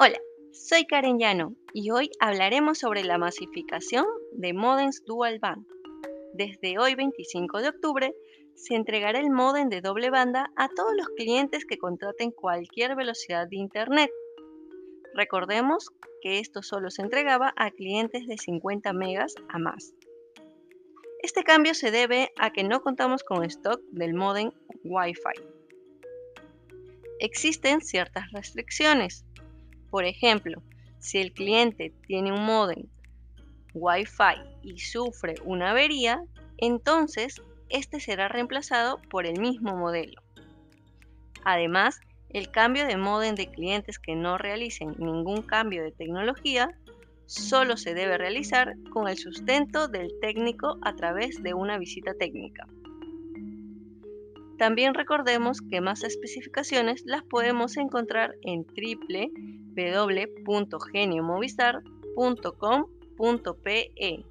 Hola, soy Karen Llano y hoy hablaremos sobre la masificación de modems dual band. Desde hoy 25 de octubre se entregará el modem de doble banda a todos los clientes que contraten cualquier velocidad de Internet. Recordemos que esto solo se entregaba a clientes de 50 megas a más. Este cambio se debe a que no contamos con stock del modem Wi-Fi. Existen ciertas restricciones. Por ejemplo, si el cliente tiene un modem Wi-Fi y sufre una avería, entonces este será reemplazado por el mismo modelo. Además, el cambio de modem de clientes que no realicen ningún cambio de tecnología solo se debe realizar con el sustento del técnico a través de una visita técnica. También recordemos que más especificaciones las podemos encontrar en www.geniomovistar.com.pe.